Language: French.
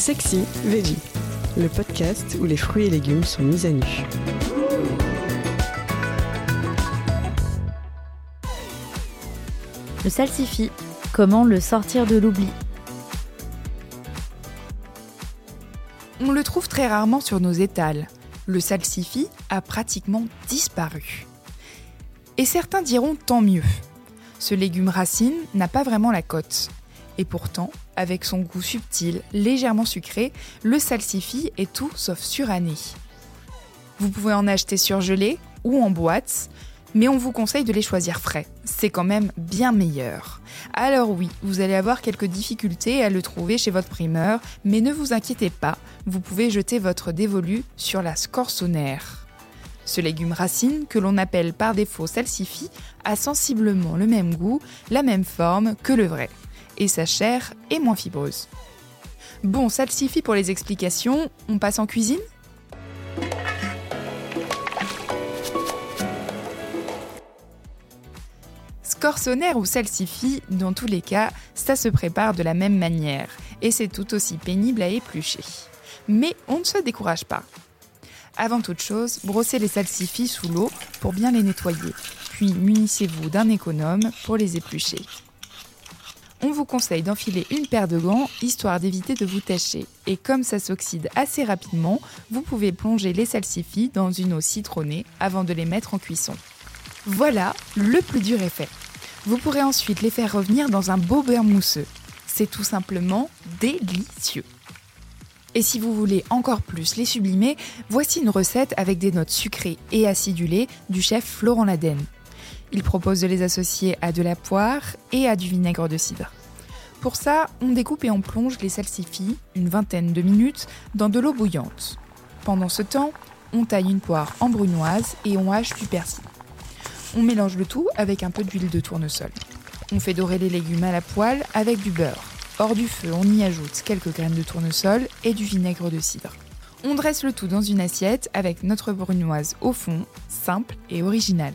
Sexy Veggie, le podcast où les fruits et légumes sont mis à nu. Le salsifis, comment le sortir de l'oubli? On le trouve très rarement sur nos étals. Le salsifis a pratiquement disparu. Et certains diront tant mieux. Ce légume racine n'a pas vraiment la cote. Et pourtant, avec son goût subtil, légèrement sucré, le salsifis est tout sauf suranné. Vous pouvez en acheter surgelé ou en boîte, mais on vous conseille de les choisir frais. C'est quand même bien meilleur. Alors oui, vous allez avoir quelques difficultés à le trouver chez votre primeur, mais ne vous inquiétez pas, vous pouvez jeter votre dévolu sur la scorsonère. Ce légume racine, que l'on appelle par défaut salsifis, a sensiblement le même goût, la même forme que le vrai et sa chair est moins fibreuse. Bon, salsifis pour les explications, on passe en cuisine? Scorsonère ou salsifis, dans tous les cas, ça se prépare de la même manière et c'est tout aussi pénible à éplucher. Mais on ne se décourage pas. Avant toute chose, brossez les salsifis sous l'eau pour bien les nettoyer, puis munissez-vous d'un économe pour les éplucher on vous conseille d'enfiler une paire de gants histoire d'éviter de vous tacher. Et comme ça s'oxyde assez rapidement, vous pouvez plonger les salsifis dans une eau citronnée avant de les mettre en cuisson. Voilà, le plus dur est fait. Vous pourrez ensuite les faire revenir dans un beau beurre mousseux. C'est tout simplement délicieux. Et si vous voulez encore plus les sublimer, voici une recette avec des notes sucrées et acidulées du chef Florent Laden. Il propose de les associer à de la poire et à du vinaigre de cidre. Pour ça, on découpe et on plonge les salsifis une vingtaine de minutes dans de l'eau bouillante. Pendant ce temps, on taille une poire en brunoise et on hache du persil. On mélange le tout avec un peu d'huile de tournesol. On fait dorer les légumes à la poêle avec du beurre. Hors du feu, on y ajoute quelques graines de tournesol et du vinaigre de cidre. On dresse le tout dans une assiette avec notre brunoise au fond, simple et originale.